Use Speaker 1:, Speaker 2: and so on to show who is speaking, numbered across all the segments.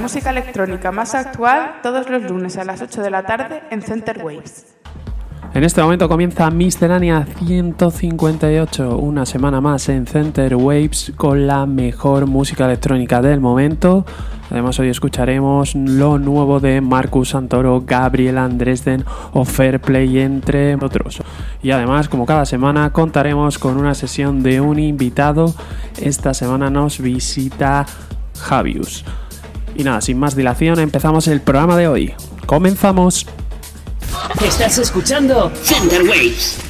Speaker 1: Música electrónica más actual todos los lunes a las 8 de la tarde en Center Waves.
Speaker 2: En este momento comienza Miscelánea 158, una semana más en Center Waves con la mejor música electrónica del momento. Además hoy escucharemos lo nuevo de Marcus Santoro, Gabriel Andresden o Fairplay entre otros. Y además, como cada semana, contaremos con una sesión de un invitado. Esta semana nos visita Javius. Y nada, sin más dilación, empezamos el programa de hoy. ¡Comenzamos!
Speaker 3: Estás escuchando Center Waves.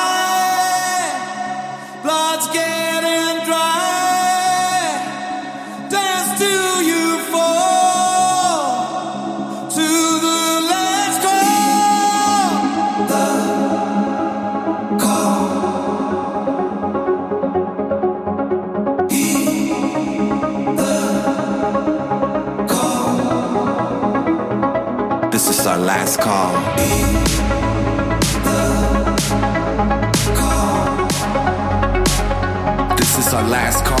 Speaker 4: last call.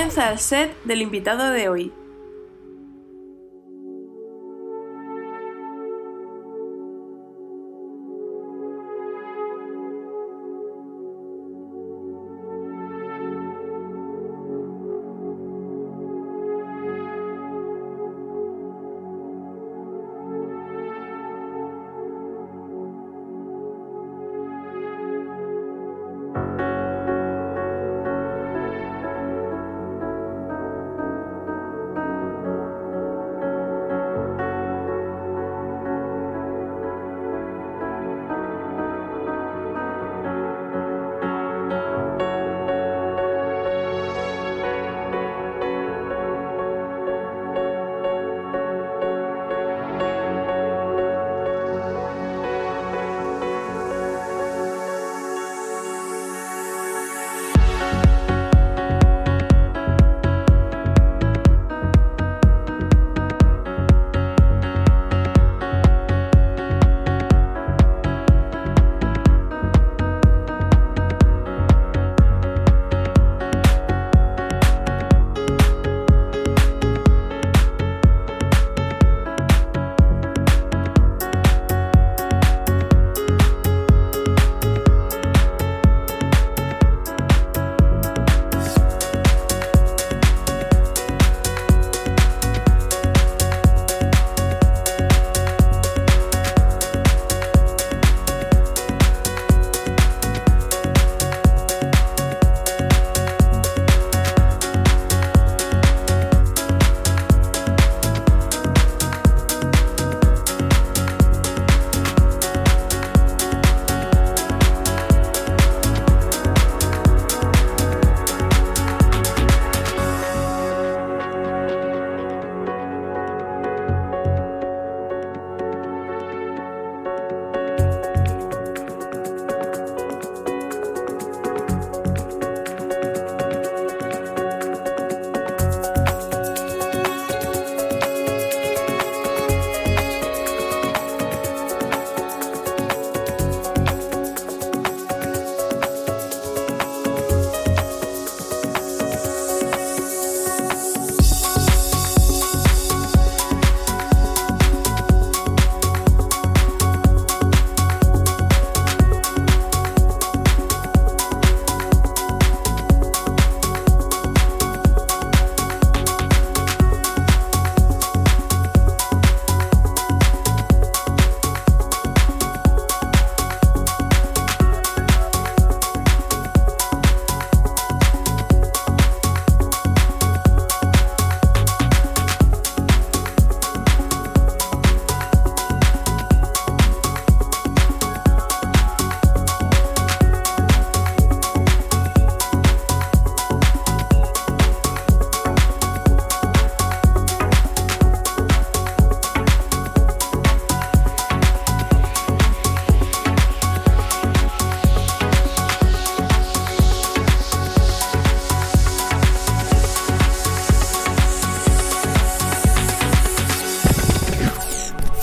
Speaker 1: Comienza el set del invitado de hoy.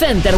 Speaker 3: Center